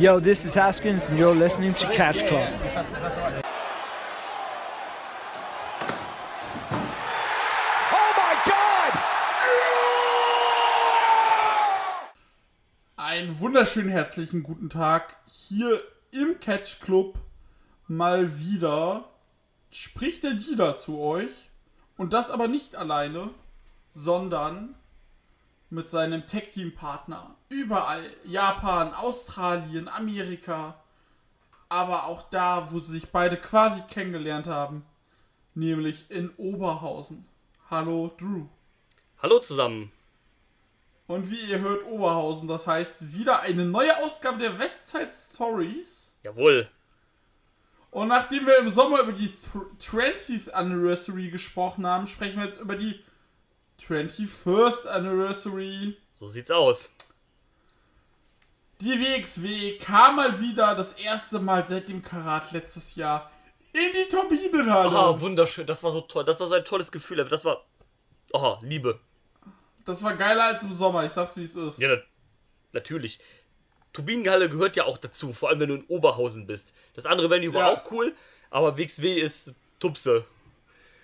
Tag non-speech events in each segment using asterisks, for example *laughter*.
Yo, this is Haskins, and you're listening to Catch Club. Oh my God! Einen wunderschönen herzlichen guten Tag hier im Catch Club mal wieder. Spricht der Dieter zu euch und das aber nicht alleine, sondern mit seinem Tech-Team-Partner. Überall. Japan, Australien, Amerika. Aber auch da, wo sie sich beide quasi kennengelernt haben. Nämlich in Oberhausen. Hallo, Drew. Hallo zusammen. Und wie ihr hört, Oberhausen, das heißt wieder eine neue Ausgabe der Westside Stories. Jawohl. Und nachdem wir im Sommer über die 20th Anniversary gesprochen haben, sprechen wir jetzt über die 21st Anniversary. So sieht's aus. Die WXW kam mal wieder das erste Mal seit dem Karat letztes Jahr in die Turbinenhalle. Ah, wunderschön. Das war so toll. Das war so ein tolles Gefühl. Das war. Oh, Liebe. Das war geiler als im Sommer, ich sag's wie es ist. Ja, na natürlich. Turbinenhalle gehört ja auch dazu, vor allem wenn du in Oberhausen bist. Das andere war Ja. auch cool, aber WXW ist Tupse.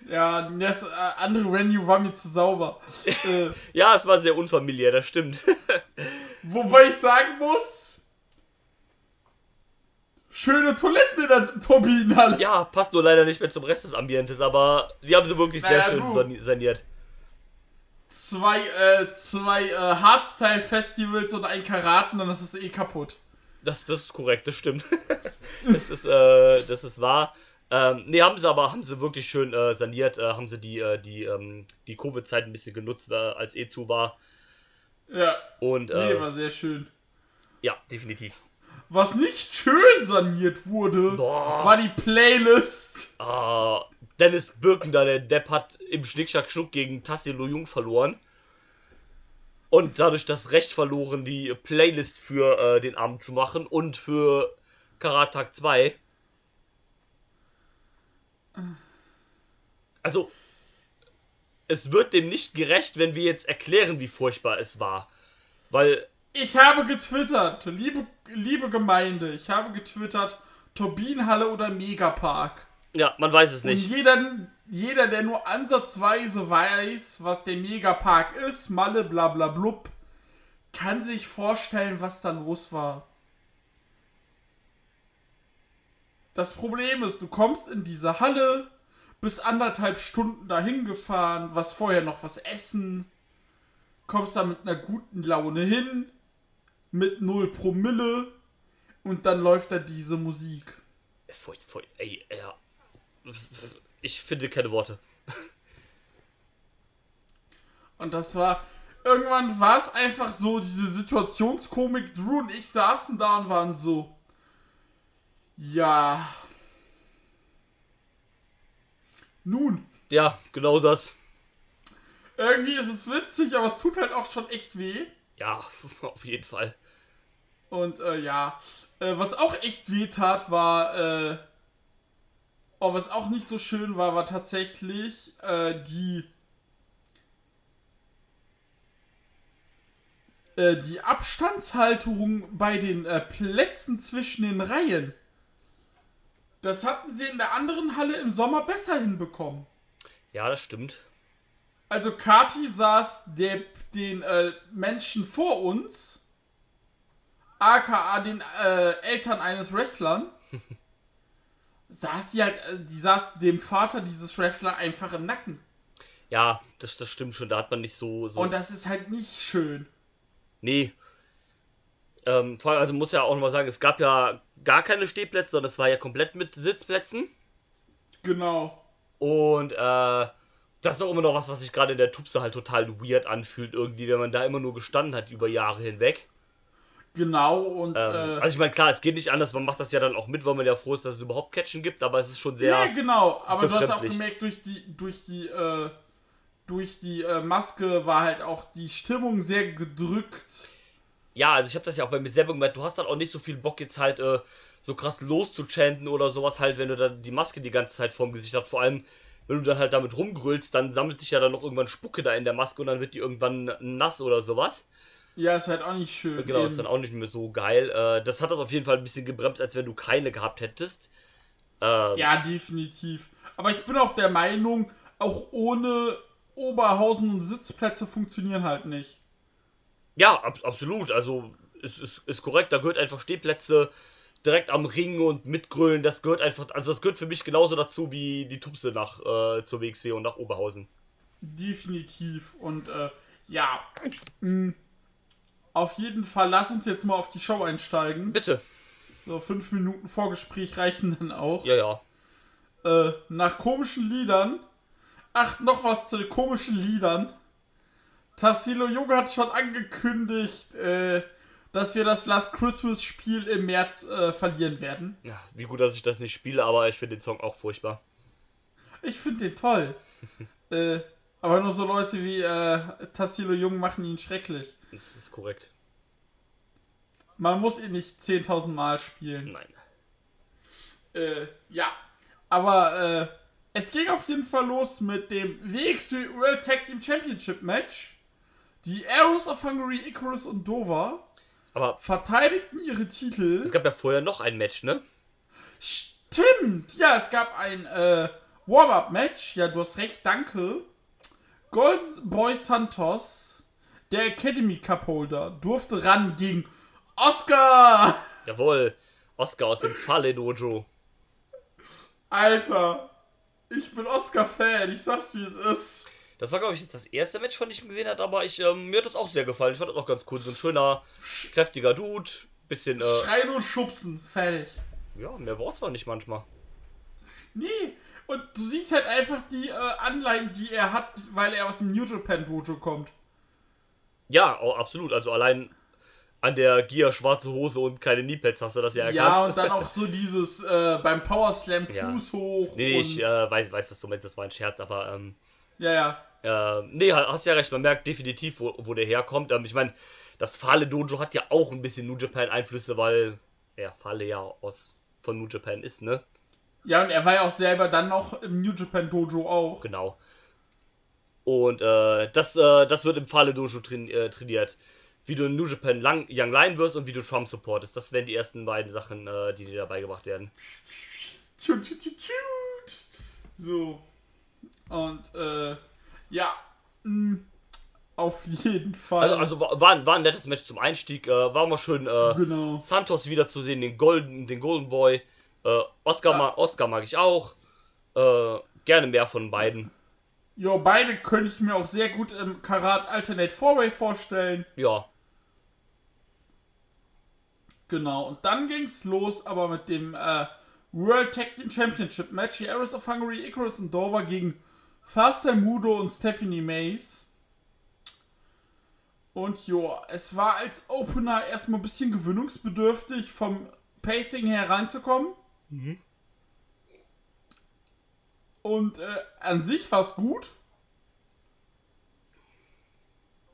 Ja, das äh, andere Venue war mir zu sauber. *laughs* äh, Ja, es war sehr unfamiliär, das stimmt. *laughs* Wobei ich sagen muss, schöne Toiletten in der Turbinenhalle. ja, passt nur leider nicht mehr zum Rest des Ambientes, aber die haben sie wirklich sehr Naja, schön du. sani- saniert. Zwei, äh, zwei äh, Hardstyle-Festivals und ein Karaten, dann ist es eh kaputt. Das, das ist korrekt, das stimmt. *laughs* das ist, äh, das ist wahr. Ähm, nee, haben sie aber, haben sie wirklich schön äh, saniert, äh, haben sie die, äh, die, ähm, die Covid-Zeit ein bisschen genutzt, als eh zu war. Ja, Und nee, äh, war sehr schön. ja, definitiv. Was nicht schön saniert wurde, Boah. war die Playlist. Ah, Dennis Birken da, der Depp hat im Schnickschnack Schnuck gegen Tassilo Jung verloren. Und dadurch das Recht verloren, die Playlist für äh, den Abend zu machen und für Karat Tag 2. Also, es wird dem nicht gerecht, wenn wir jetzt erklären, wie furchtbar es war. Weil, Ich habe getwittert, liebe, liebe Gemeinde, ich habe getwittert, Turbinenhalle oder Megapark. ja, man weiß es Und nicht. jeder, jeder, der nur ansatzweise weiß, was der Megapark ist, Malle, bla bla blub, kann sich vorstellen, was da los war. Das Problem ist, du kommst in diese Halle, bist anderthalb Stunden dahin gefahren, was vorher noch was essen, kommst da mit einer guten Laune hin, mit 0 Promille und dann läuft da diese Musik. Furcht, furcht, ey, ja. Ich finde keine Worte. Und das war. Irgendwann war es einfach so, diese Situationskomik. Drew und ich saßen da und waren so. Ja. Nun. Ja, genau das. Irgendwie ist es witzig, aber es tut halt auch schon echt weh. Ja, *laughs* auf jeden Fall. Und äh, ja. Äh, was auch echt weh tat, war. Äh, oh, was auch nicht so schön war, war tatsächlich äh, die. äh, Die Abstandshalterung bei den äh, Plätzen zwischen den Reihen. Das hatten sie in der anderen Halle im Sommer besser hinbekommen. Ja, das stimmt. Also Kati saß der, den äh, Menschen vor uns, aka den äh, Eltern eines Wrestlern, *laughs* saß sie halt, äh, die saß dem Vater dieses Wrestler einfach im Nacken. Ja, das, das stimmt schon. Da hat man nicht so. so Und das ist halt nicht schön. nee. Ähm, vor allem, also muss ja auch nochmal sagen, es gab ja gar keine Stehplätze, sondern es war ja komplett mit Sitzplätzen. Genau. Und äh, das ist auch immer noch was, was sich gerade in der Tupse halt total weird anfühlt, irgendwie, wenn man da immer nur gestanden hat über Jahre hinweg. Genau und Ähm, äh, also ich meine, klar, es geht nicht anders, man macht das ja dann auch mit, weil man ja froh ist, dass es überhaupt Catchen gibt, aber es ist schon sehr. ja, genau. Aber du hast auch gemerkt, durch die, durch die, äh, durch die äh, Maske war halt auch die Stimmung sehr gedrückt. Ja, also ich habe das ja auch bei mir selber gemerkt, du hast dann auch nicht so viel Bock jetzt halt äh, so krass loszuchanten oder sowas halt, wenn du dann die Maske die ganze Zeit vorm Gesicht hast. Vor allem, wenn du dann halt damit rumgrüllst, dann sammelt sich ja dann noch irgendwann Spucke da in der Maske und dann wird die irgendwann nass oder sowas. Ja, ist halt auch nicht schön. Genau, ist Eben. dann auch nicht mehr so geil. Äh, das hat das auf jeden Fall ein bisschen gebremst, als wenn du keine gehabt hättest. Ähm, Ja, definitiv. Aber ich bin auch der Meinung, auch ohne Oberhausen und Sitzplätze funktionieren halt nicht. Ja, ab, absolut. Also, es ist, ist korrekt. Da gehört einfach Stehplätze direkt am Ring und mitgrölen. Das gehört einfach, also das gehört für mich genauso dazu wie die Tupse nach äh, zur WXW und nach Oberhausen. Definitiv. Und äh, ja, mh, auf jeden Fall lass uns jetzt mal auf die Show einsteigen. Bitte. So fünf Minuten Vorgespräch reichen dann auch. Ja, ja. Äh, nach komischen Liedern. Ach, noch was zu den komischen Liedern. Tassilo Junge hat schon angekündigt, äh, dass wir das Last Christmas Spiel im März äh, verlieren werden. ja. Wie gut, dass ich das nicht spiele, aber ich finde den Song auch furchtbar. Ich finde den toll. *laughs* äh, aber nur so Leute wie äh, Tassilo Jung machen ihn schrecklich. Das ist korrekt. Man muss ihn nicht 10.000 Mal spielen. Nein. Äh, ja. Aber äh, es ging auf jeden Fall los mit dem WXW World Tag Team Championship Match. Die Arrows of Hungary, Icarus und Dover Aber verteidigten ihre Titel. es gab ja vorher noch ein Match, ne? Stimmt! Ja, es gab ein äh, Warm-Up-Match. Ja, du hast recht, danke. Golden Boy Santos, der Academy Cup Holder, durfte ran gegen Oscar! Jawohl. Oscar aus dem Falle Dojo. Alter, ich bin Oscar-Fan, ich sag's wie es ist. Das war, glaube ich, jetzt das erste Match, von dem ich ihn gesehen habe, aber ich, ähm, mir hat das auch sehr gefallen. Ich fand das auch ganz cool. So ein schöner, kräftiger Dude. Bisschen, äh, Schreien und schubsen, fertig. ja, mehr braucht's auch nicht manchmal. Nee, und du siehst halt einfach die äh, Anleihen, die er hat, weil er aus dem New Japan Dojo kommt. Ja, oh, absolut. Also allein an der Gia schwarze Hose und keine Kniepads hast du das ja erkannt. Ja, und dann auch so *laughs* dieses äh, beim Power Slam Ja. Fuß hoch. Nee, und, ich äh, weiß, weiß, dass du meinst, das war ein Scherz, aber ähm, ja, ja. äh, nee, hast ja recht, man merkt definitiv, wo, wo der herkommt. Ähm, ich meine, das Fale Dojo hat ja auch ein bisschen New Japan Einflüsse, weil ja, Fale ja aus von New Japan ist, ne? Ja, und er war ja auch selber dann noch im New Japan Dojo auch. Genau. Und äh, das, äh, das wird im Fale Dojo train, äh, trainiert. Wie du in New Japan lang, Young Lion wirst und wie du Trump supportest. Das wären die ersten beiden Sachen, äh, die dir dabei gebracht werden. So. Und, äh, ja. mh, auf jeden Fall. Also, also war, war, ein- nettes Match zum Einstieg. Äh, war mal schön, äh, Genau. Santos wiederzusehen, den Golden, den Golden Boy. Äh, Oscar, ma Oscar mag ich auch. Äh, gerne mehr von beiden. Jo, beide könnte ich mir auch sehr gut im Karat Alternate Fourway vorstellen. Ja, Genau, und dann ging's los, aber mit dem äh, World Tag Team Championship Match. Die Arrows of Hungary, Icarus und Dover gegen Faster Mudo und Stephanie Mays. Und jo, es war als Opener erstmal ein bisschen gewöhnungsbedürftig, vom Pacing her reinzukommen. Und äh, an sich war's gut.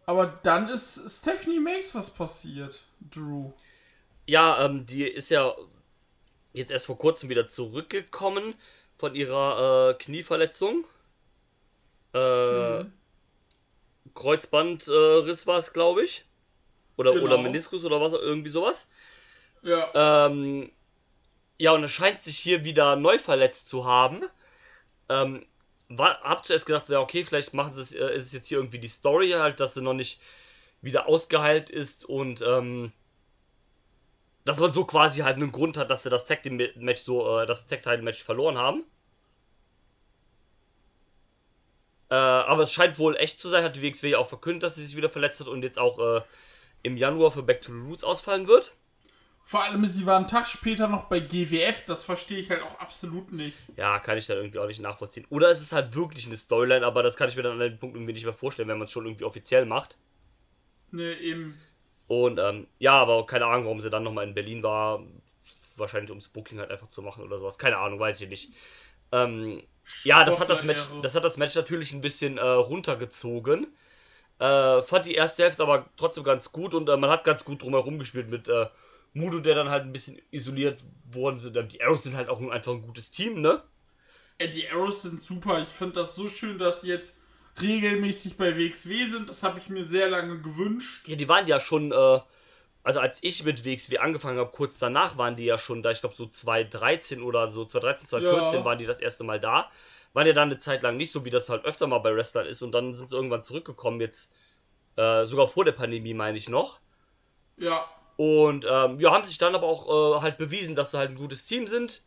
Aber dann ist Stephanie Mays was passiert, Drew. ja ähm, die ist ja jetzt erst vor kurzem wieder zurückgekommen von ihrer äh, Knieverletzung. Äh, Kreuzbandriss war es, glaube ich. Oder, Genau. oder Meniskus oder was, irgendwie sowas. Ja. Ähm, ja, und es scheint sich hier wieder neu verletzt zu haben. Ähm, war, hab zuerst gedacht, ja, okay, vielleicht machen sie es, äh, ist es jetzt hier irgendwie die Story halt, dass sie noch nicht wieder ausgeheilt ist und ähm, dass man so quasi halt einen Grund hat, dass sie das Tag Team Match so, äh, das Tag Title Match verloren haben. Äh, aber es scheint wohl echt zu sein, hat die WXW ja auch verkündet, dass sie sich wieder verletzt hat und jetzt auch äh, im Januar für Back to the Roots ausfallen wird. Vor allem, sie war einen Tag später noch bei GWF, das verstehe ich halt auch absolut nicht. Ja, kann ich dann irgendwie auch nicht nachvollziehen. Oder es ist halt wirklich eine Storyline, aber das kann ich mir dann an dem Punkt irgendwie nicht mehr vorstellen, wenn man es schon irgendwie offiziell macht. Ne, eben. Und ähm, ja, aber keine Ahnung, warum sie dann nochmal in Berlin war. Wahrscheinlich ums Booking halt einfach zu machen oder sowas. Keine Ahnung, weiß ich nicht. Ähm, ja, das hat das Match, das hat das Match natürlich ein bisschen äh, runtergezogen. Äh, fand die erste Hälfte aber trotzdem ganz gut und äh, man hat ganz gut drumherum gespielt mit äh, Mudo, der dann halt ein bisschen isoliert worden sind. Ähm, Die Arrows sind halt auch einfach ein gutes Team, ne? Ey, die Arrows sind super. Ich finde das so schön, dass sie jetzt regelmäßig bei WXW sind. Das habe ich mir sehr lange gewünscht. Ja, die waren ja schon, äh, also als ich mit WXW angefangen habe, kurz danach waren die ja schon da, ich glaube so 2013 oder so, 2013, 2014 Ja. waren die das erste Mal da. Waren ja dann eine Zeit lang nicht, so wie das halt öfter mal bei Wrestlern ist und dann sind sie irgendwann zurückgekommen, jetzt äh, sogar vor der Pandemie, meine ich noch. Ja, Und ähm, ja, haben sich dann aber auch äh, halt bewiesen, dass sie halt ein gutes Team sind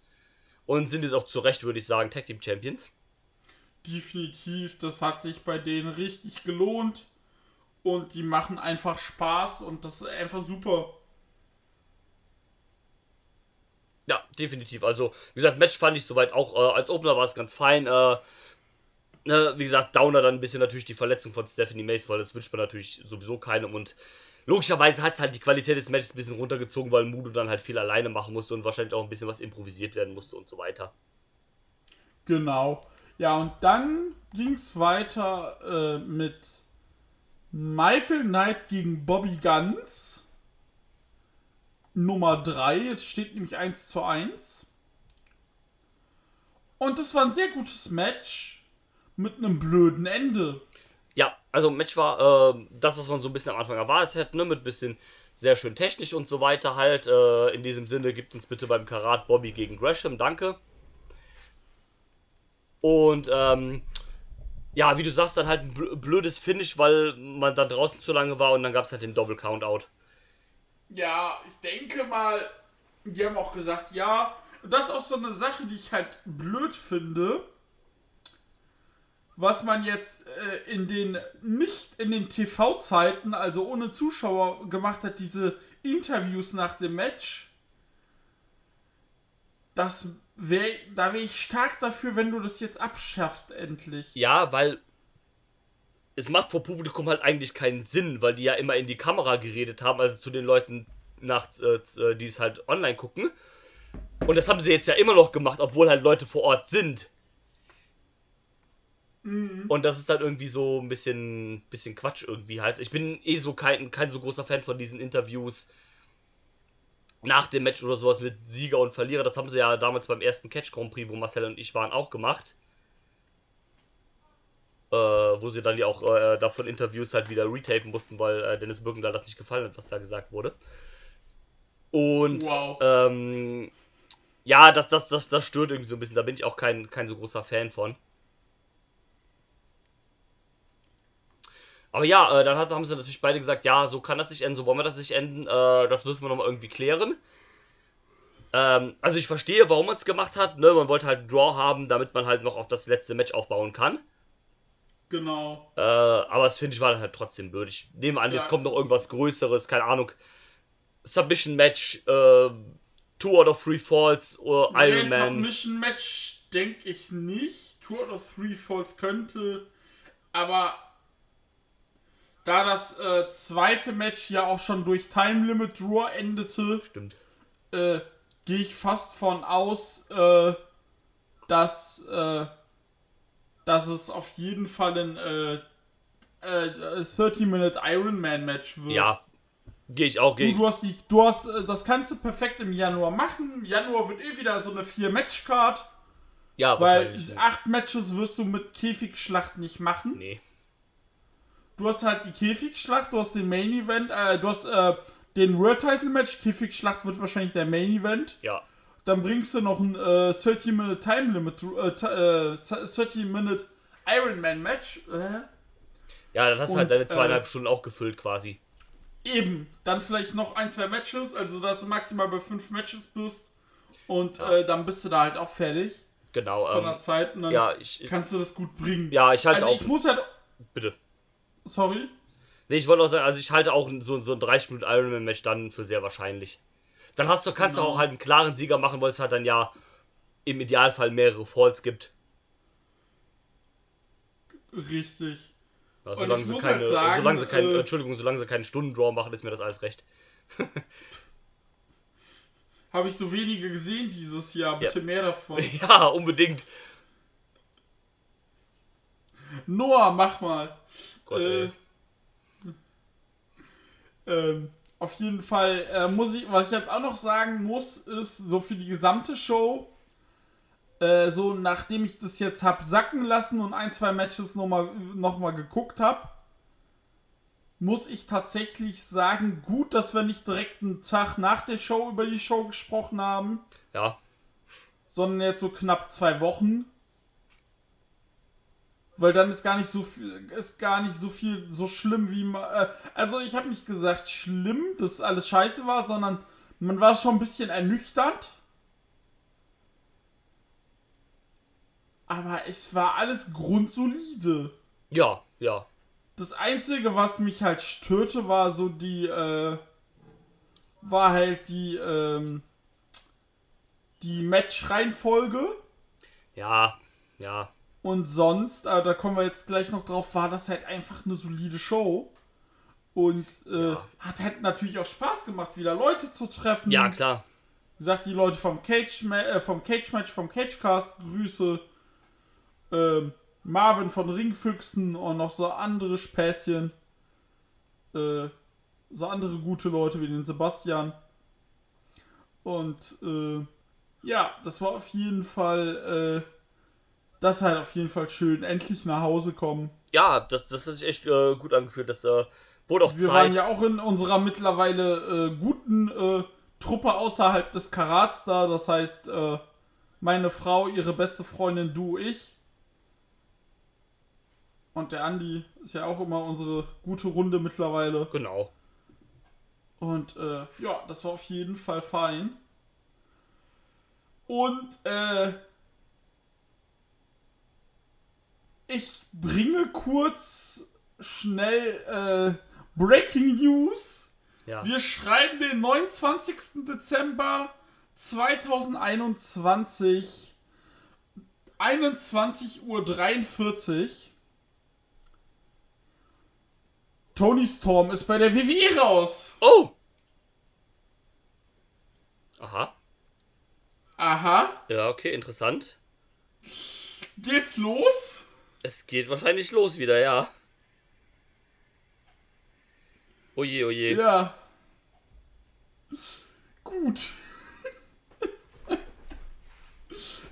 und sind jetzt auch zu Recht, würde ich sagen, Tag Team Champions. Definitiv. Das hat sich bei denen richtig gelohnt. Und die machen einfach Spaß und das ist einfach super. Ja, definitiv. Also, wie gesagt, Match fand ich soweit auch, äh, als Opener war es ganz fein. Äh, ne, wie gesagt, Downer dann ein bisschen natürlich die Verletzung von Stephanie Mace, weil das wünscht man natürlich sowieso keinem. Und logischerweise hat es halt die Qualität des Matches ein bisschen runtergezogen, weil Mudo dann halt viel alleine machen musste und wahrscheinlich auch ein bisschen was improvisiert werden musste und so weiter. Genau. Ja, und dann ging es weiter äh, mit Michael Knight gegen Bobby Guns. Nummer 3. Es steht nämlich 1 zu 1. Und das war ein sehr gutes Match mit einem blöden Ende. Ja, also Match war äh, das, was man so ein bisschen am Anfang erwartet hätte, ne? mit ein bisschen sehr schön technisch und so weiter halt. Äh, in diesem Sinne, gibt uns bitte beim Karat Bobby gegen Gresham, danke. Und ähm, ja, wie du sagst, dann halt ein bl- blödes Finish, weil man da draußen zu lange war und dann gab es halt den Double Countout. Ja, ich denke mal, die haben auch gesagt, ja, das ist auch so eine Sache, die ich halt blöd finde. Was man jetzt äh, in den, nicht in den TV-Zeiten, also ohne Zuschauer gemacht hat, diese Interviews nach dem Match. Das wär, da wäre ich stark dafür, wenn du das jetzt abschaffst, endlich. Ja, weil es macht vor Publikum halt eigentlich keinen Sinn, weil die ja immer in die Kamera geredet haben, also zu den Leuten, nach, äh, die es halt online gucken. Und das haben sie jetzt ja immer noch gemacht, obwohl halt Leute vor Ort sind. Und das ist dann irgendwie so ein bisschen, bisschen Quatsch irgendwie halt. Ich bin eh so kein, kein so großer Fan von diesen Interviews nach dem Match oder sowas mit Sieger und Verlierer. Das haben sie ja damals beim ersten Catch Grand Prix, wo Marcel und ich waren, auch gemacht. Äh, wo sie dann ja auch äh, davon Interviews halt wieder retapen mussten, weil äh, Dennis Birkendahl das nicht gefallen hat, was da gesagt wurde. Und Wow. ähm, ja, das, das, das, das stört irgendwie so ein bisschen. Da bin ich auch kein, kein so großer Fan von. Aber ja, äh, dann hat, haben sie natürlich beide gesagt, ja, so kann das nicht enden, so wollen wir das nicht enden, äh, das müssen wir nochmal irgendwie klären. Ähm, also ich verstehe, warum man es gemacht hat, ne? Man wollte halt einen Draw haben, damit man halt noch auf das letzte Match aufbauen kann. Genau. Äh, aber das finde ich war dann halt trotzdem blöd. Ich nehme an, jetzt Ja. kommt noch irgendwas Größeres, keine Ahnung. Submission Match, äh, Two out of Three Falls oder Iron Nee, Man. Submission Match denke ich nicht. Two out of Three Falls könnte. Aber da das äh, zweite Match ja auch schon durch Time Limit Draw endete, Stimmt. äh, gehe ich fast von aus, äh, dass, äh, dass es auf jeden Fall ein äh, äh, 30-Minute Iron Man Match wird. Ja. Gehe ich auch, Du, gehe du hast die, du hast, äh, das kannst du perfekt im Januar machen. Im Januar wird eh wieder so eine 4-Match-Card, Ja, weil acht Matches wirst du mit Käfigschlacht nicht machen. Nee. Du hast halt die Käfigschlacht, du hast den Main Event, äh, du hast äh, den World Title Match, Käfigschlacht wird wahrscheinlich der Main Event. Ja. Dann bringst du noch ein äh, 30-Minute Time Limit, äh, äh, 30-Minute Iron Man Match. Äh, Ja, dann hast du halt deine zweieinhalb äh, Stunden auch gefüllt quasi. Eben, dann vielleicht noch ein, zwei Matches, also dass du maximal bei fünf Matches bist. Und Ja. äh, dann bist du da halt auch fertig Genau. von der Ähm, Zeit und dann ja, ich, kannst du das gut bringen. ja, ich halte also auch. ich muss halt. bitte. Sorry. Nee, ich wollte auch sagen, also ich halte auch so, so ein 30 Minuten Ironman Match dann für sehr wahrscheinlich. Dann hast du, kannst Genau. du auch halt einen klaren Sieger machen, weil es halt dann ja im Idealfall mehrere Falls gibt. Richtig. Ja, solange sie keine, halt sagen, solange sie keinen, äh, Entschuldigung, solange sie keinen Stundendraw machen, ist mir das alles recht. *laughs* Habe ich so wenige gesehen dieses Jahr. Bitte Ja. mehr davon. *laughs* Ja, unbedingt. Noah, mach mal. Gott, Äh. Ähm, auf jeden Fall äh, muss ich, was ich jetzt auch noch sagen muss, ist so für die gesamte Show äh, so nachdem ich das jetzt hab sacken lassen und ein, zwei Matches nochmal noch mal geguckt habe, muss ich tatsächlich sagen, gut, dass wir nicht direkt einen Tag nach der Show über die Show gesprochen haben, Ja, sondern jetzt so knapp zwei Wochen. Weil dann ist gar nicht so viel, ist gar nicht so viel so schlimm wie äh, also ich habe nicht gesagt schlimm, dass alles scheiße war, sondern man war schon ein bisschen ernüchternd. Aber es war alles grundsolide. ja, ja. Das Einzige, was mich halt störte, war so die, äh, war halt die, ähm, die Match-Reihenfolge. Ja, ja. Und sonst, aber da kommen wir jetzt gleich noch drauf, war das halt einfach eine solide Show. Und äh, Ja. hat halt natürlich auch Spaß gemacht, wieder Leute zu treffen. Ja, klar. Wie gesagt, die Leute vom Cage, äh, vom Cage Match, vom Cagecast, Grüße. Ähm, Marvin von Ringfüchsen und noch so andere Späßchen. Äh, so andere gute Leute wie den Sebastian. Und äh, ja, das war auf jeden Fall, das halt auf jeden Fall schön. Endlich nach Hause kommen. Ja, das, das hat sich echt äh, gut angefühlt. Das äh, wurde auch Wir Zeit. waren ja auch in unserer mittlerweile äh, guten äh, Truppe außerhalb des Karats da. Das heißt, äh, meine Frau, ihre beste Freundin, du, ich. Und der Andi ist ja auch immer unsere gute Runde mittlerweile. Genau. Und äh, ja, das war auf jeden Fall fein. Und äh, ich bringe kurz schnell äh, Breaking News. Ja. Wir schreiben den 29. Dezember 2021, 21.43 Uhr. Tony Storm ist bei der WWE raus. Oh! Aha. Aha. Ja, okay, interessant. Geht's los? Es geht wahrscheinlich los wieder, ja. Oje, oje. Ja. Gut. *laughs*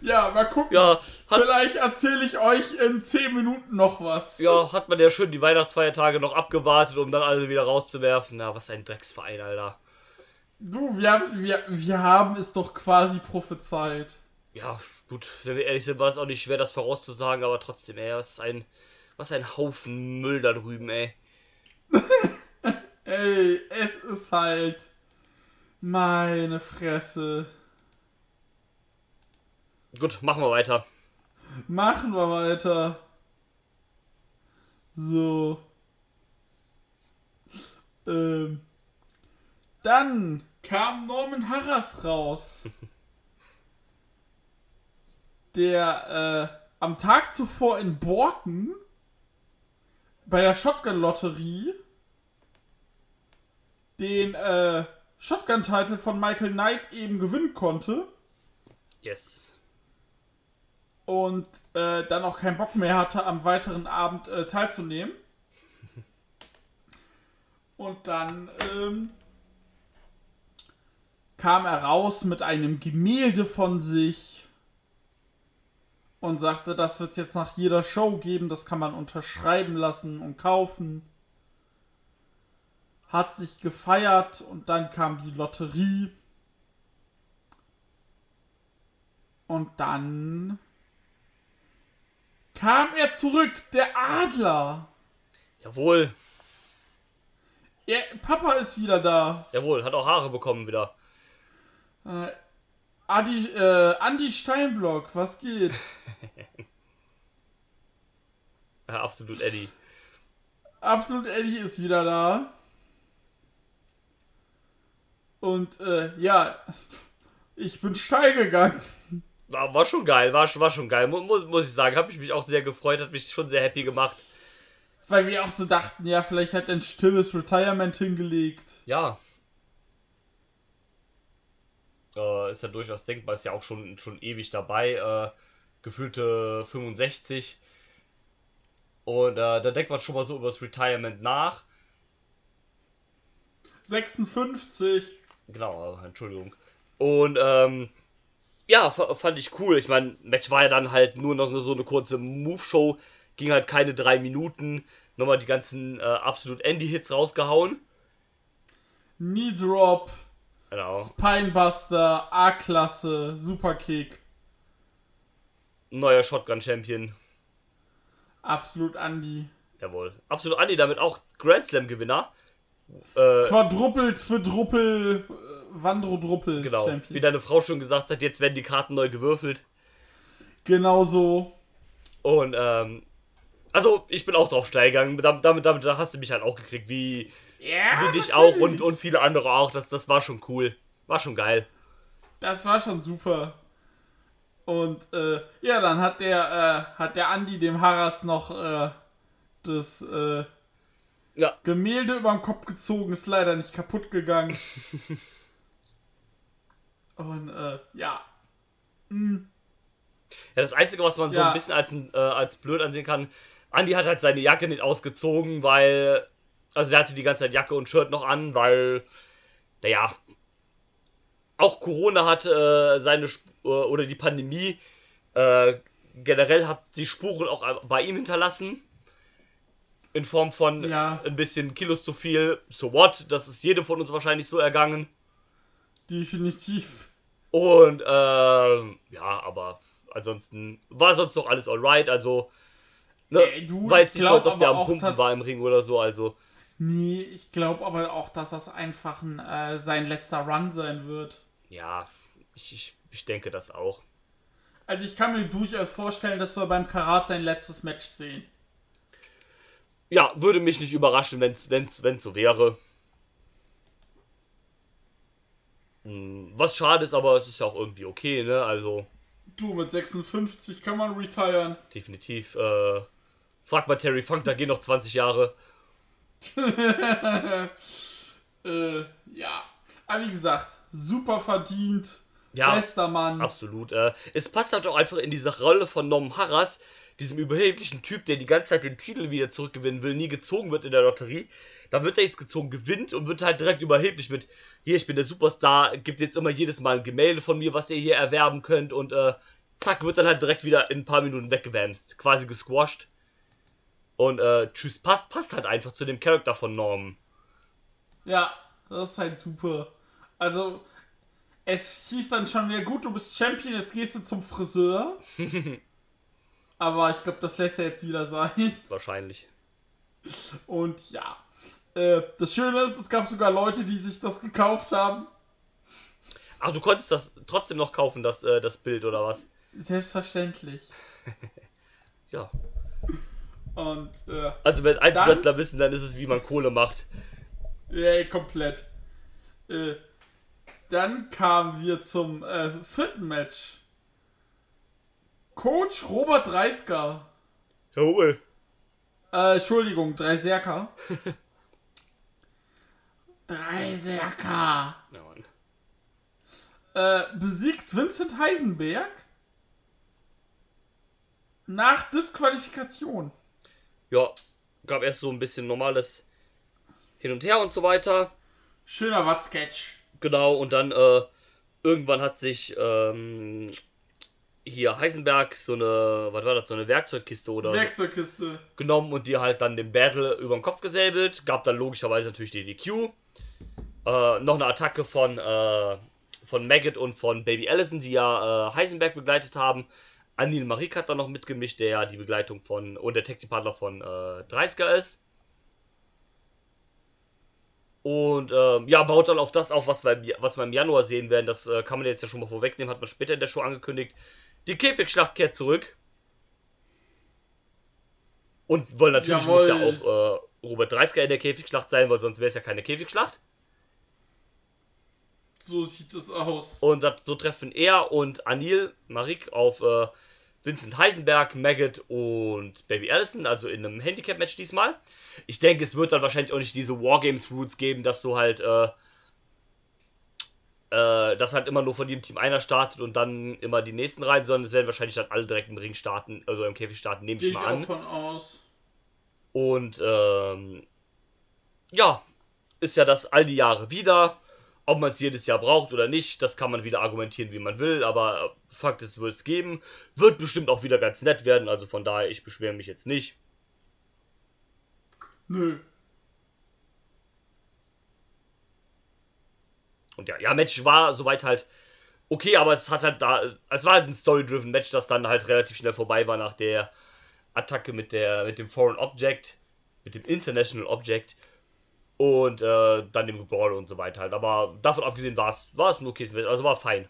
ja, mal gucken. Ja, hat, Vielleicht erzähle ich euch in 10 Minuten noch was. ja, hat man ja schön die Weihnachtsfeiertage noch abgewartet, um dann alle wieder rauszuwerfen. Na, was ein Drecksverein, Alter. Du, wir haben, wir, wir haben es doch quasi prophezeit. Ja, gut, wenn wir ehrlich sind, war es auch nicht schwer, das vorauszusagen, aber trotzdem, ey, was ein, was ein Haufen Müll da drüben, ey. *laughs* Ey, es ist halt. Meine Fresse. Gut, machen wir weiter. Machen wir weiter. So. Ähm. Dann kam Norman Harras raus. *laughs* Der äh, am Tag zuvor in Borken bei der Shotgun-Lotterie den äh, Shotgun-Titel von Michael Knight eben gewinnen konnte Yes. und äh, dann auch keinen Bock mehr hatte, am weiteren Abend äh, teilzunehmen. Und dann ähm, kam er raus mit einem Gemälde von sich und sagte, das wird es jetzt nach jeder Show geben, das kann man unterschreiben lassen und kaufen. Hat sich gefeiert und dann kam die Lotterie. Und dann kam er zurück, der Adler. Jawohl, Er, Papa ist wieder da. jawohl, hat auch Haare bekommen wieder. Äh, Adi, äh, Andi Steinblock, was geht? *laughs* Ja, absolut, Eddie. Absolut Eddie ist wieder da. Und äh, ja, ich bin steil gegangen. War, war schon geil, war, war schon geil, mu- muss, muss ich sagen. Habe ich mich auch sehr gefreut, hat mich schon sehr happy gemacht. Weil wir auch so dachten, ja, vielleicht hat er ein stilles Retirement hingelegt. Ja. Äh, ist ja durchaus denkbar, ist ja auch schon, schon ewig dabei. Äh, gefühlte 65. Und äh, da denkt man schon mal so über das Retirement nach. 56. Genau, äh, Entschuldigung. Und ähm, ja, fand ich cool. Ich meine, Match war ja dann halt nur noch so eine kurze Move-Show. Ging halt keine drei Minuten. Nochmal die ganzen äh, absolut Andy-Hits rausgehauen. Knee Drop, Genau. Spinebuster, A-Klasse, Superkick. Neuer Shotgun-Champion. Absolut Andy. Jawohl. Absolut Andy, damit auch Grand Slam-Gewinner. Äh, Quadruppelt für Druppel, äh, Wandrodruppel. genau. Champion. Wie deine Frau schon gesagt hat, jetzt werden die Karten neu gewürfelt. Genau so. Und, ähm, also, ich bin auch drauf steigern. Damit, damit, damit da hast du mich halt auch gekriegt, wie, Ja, wie dich auch und, und viele andere auch. Das, das war schon cool. War schon geil. Das war schon super. Und äh, ja, dann hat der äh, hat der Andi dem Harras noch äh, das äh, Ja, Gemälde über den Kopf gezogen, ist leider nicht kaputt gegangen. *laughs* Und äh, ja, Ja, das Einzige, was man so Ja. ein bisschen als, äh, als blöd ansehen kann, Andi hat halt seine Jacke nicht ausgezogen, weil. Also der hatte die ganze Zeit Jacke und Shirt noch an, weil. Naja. Auch Corona hat äh, seine. Sp- äh, oder die Pandemie. Äh, generell hat die Spuren auch bei ihm hinterlassen. In Form von Ja. ein bisschen Kilos zu viel. So what? Das ist jedem von uns wahrscheinlich so ergangen. definitiv. Und ähm, ja, aber ansonsten war sonst noch alles alright. Also, ne, Ey, du, ich jetzt nicht so, als ob der am Pumpen war im Ring oder so. Also, Nee, ich glaube aber auch, dass das einfach ein, äh, sein letzter Run sein wird. ja, ich, ich, ich denke das auch. Also ich kann mir durchaus vorstellen, dass wir beim Karat sein letztes Match sehen. Ja, würde mich nicht überraschen, wenn es wenn's, wenn's so wäre. Hm, Was schade ist, aber es ist ja auch irgendwie okay, ne? Also, Du, mit 56 kann man retiren. definitiv. Äh, frag mal Terry Funk, da gehen noch 20 Jahre. *laughs* Äh, ja. Aber wie gesagt, super verdient. Ja, Bester Mann. Absolut. Äh, es passt halt auch einfach in diese Rolle von Norman Harras, diesem überheblichen Typ, der die ganze Zeit den Titel wieder zurückgewinnen will, nie gezogen wird in der Lotterie. Da wird er jetzt gezogen, gewinnt und wird halt direkt überheblich mit, hier, ich bin der Superstar, gibt jetzt immer jedes Mal ein Gemälde von mir, was ihr hier erwerben könnt und äh, zack, wird dann halt direkt wieder in ein paar Minuten weggewämst, quasi gesquasht. Und äh, tschüss, passt, passt halt einfach zu dem Charakter von Norman. Ja, das ist halt super. Also, es hieß dann schon, ja gut, du bist Champion, jetzt gehst du zum Friseur. *laughs* Aber ich glaube, das lässt er jetzt wieder sein. Wahrscheinlich. Und ja. Äh, das Schöne ist, es gab sogar Leute, die sich das gekauft haben. Ach, du konntest das trotzdem noch kaufen, das, äh, das Bild, oder was? Selbstverständlich. *laughs* Ja. Und, äh, Also wenn eins Wrestler wissen, dann ist es, wie man Kohle macht. ja, komplett. Äh, dann kamen wir zum äh, vierten Match. Coach Robert Dreisker. Jawohl. Äh, Entschuldigung, Dreiserker. *laughs* Dreiserker. Ja, Mann. Äh, besiegt Vincent Heisenberg nach Disqualifikation. Ja, gab erst so ein bisschen normales Hin und Her und so weiter. Schöner Watt-Sketch. Genau, und dann äh, irgendwann hat sich ähm, hier Heisenberg so eine, was war das, so eine Werkzeugkiste oder so Werkzeugkiste. genommen und die halt dann den Battle über den Kopf gesäbelt. Gab dann logischerweise natürlich die DQ. Äh, noch eine Attacke von, äh, von Maggot und von Baby Allison, die ja äh, Heisenberg begleitet haben. Anil Marik hat dann noch mitgemischt, der ja die Begleitung von und der Technikpartner von äh, Dreisker ist. Und ähm, ja, baut dann auf das auf, was wir, was wir im Januar sehen werden. Das äh, kann man jetzt ja schon mal vorwegnehmen, hat man später in der Show angekündigt. Die Käfigschlacht kehrt zurück. Und weil natürlich muss ja Jawohl. auch äh, Robert Dreisker in der Käfigschlacht sein, weil sonst wäre es ja keine Käfigschlacht. So sieht es aus. Und das, so treffen er und Anil Marik auf äh, Vincent Heisenberg, Maggot und Baby Allison, also in einem Handicap-Match diesmal. Ich denke, es wird dann wahrscheinlich auch nicht diese Wargames-Roots geben, dass du halt, äh, äh, dass halt immer nur von jedem Team einer startet und dann immer die nächsten rein, sondern es werden wahrscheinlich dann alle direkt im Ring starten, also im Käfig starten, nehme ich mal an. von aus. Und ähm, ja, ist ja das all die Jahre wieder. Ob man es jedes Jahr braucht oder nicht, das kann man wieder argumentieren, wie man will, aber Fakt ist, es wird es geben. Wird bestimmt auch wieder ganz nett werden, also von daher, ich beschwere mich jetzt nicht. Nö. Und ja, ja, Match war soweit halt okay, aber es hat halt da, es war halt ein story-driven Match, das dann halt relativ schnell vorbei war nach der Attacke mit der, mit dem Foreign Object, mit dem International Object und äh, dann dem Brawl und so weiter halt. Aber davon abgesehen war es, war es ein okayes Match, also war fein.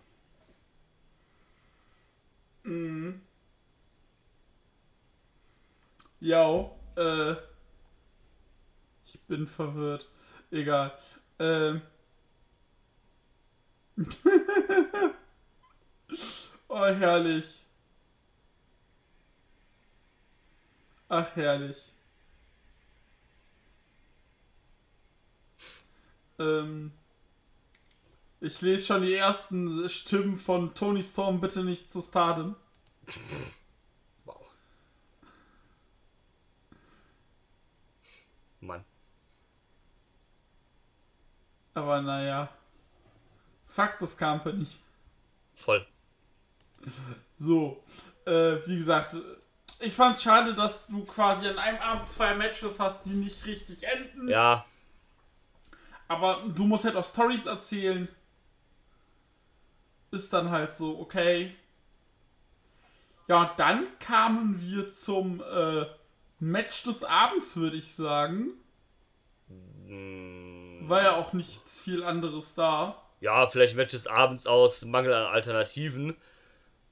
Mhm. Ja, äh. Ich bin verwirrt. Egal. Ähm. *laughs* oh, herrlich. Ach, herrlich. Ähm. Ich lese schon die ersten Stimmen von Tony Storm, bitte nicht zu Stardom. Wow. Mann. Aber naja. Fuck das Company. Voll. So. Äh, wie gesagt, ich fand's schade, dass du quasi an einem Abend zwei Matches hast, die nicht richtig enden. Ja, Aber du musst halt auch Stories erzählen. Ist dann halt so, okay. Ja, und dann kamen wir zum äh, Match des Abends, würde ich sagen. War ja auch nicht viel anderes da. ja, vielleicht Match des Abends aus Mangel an Alternativen.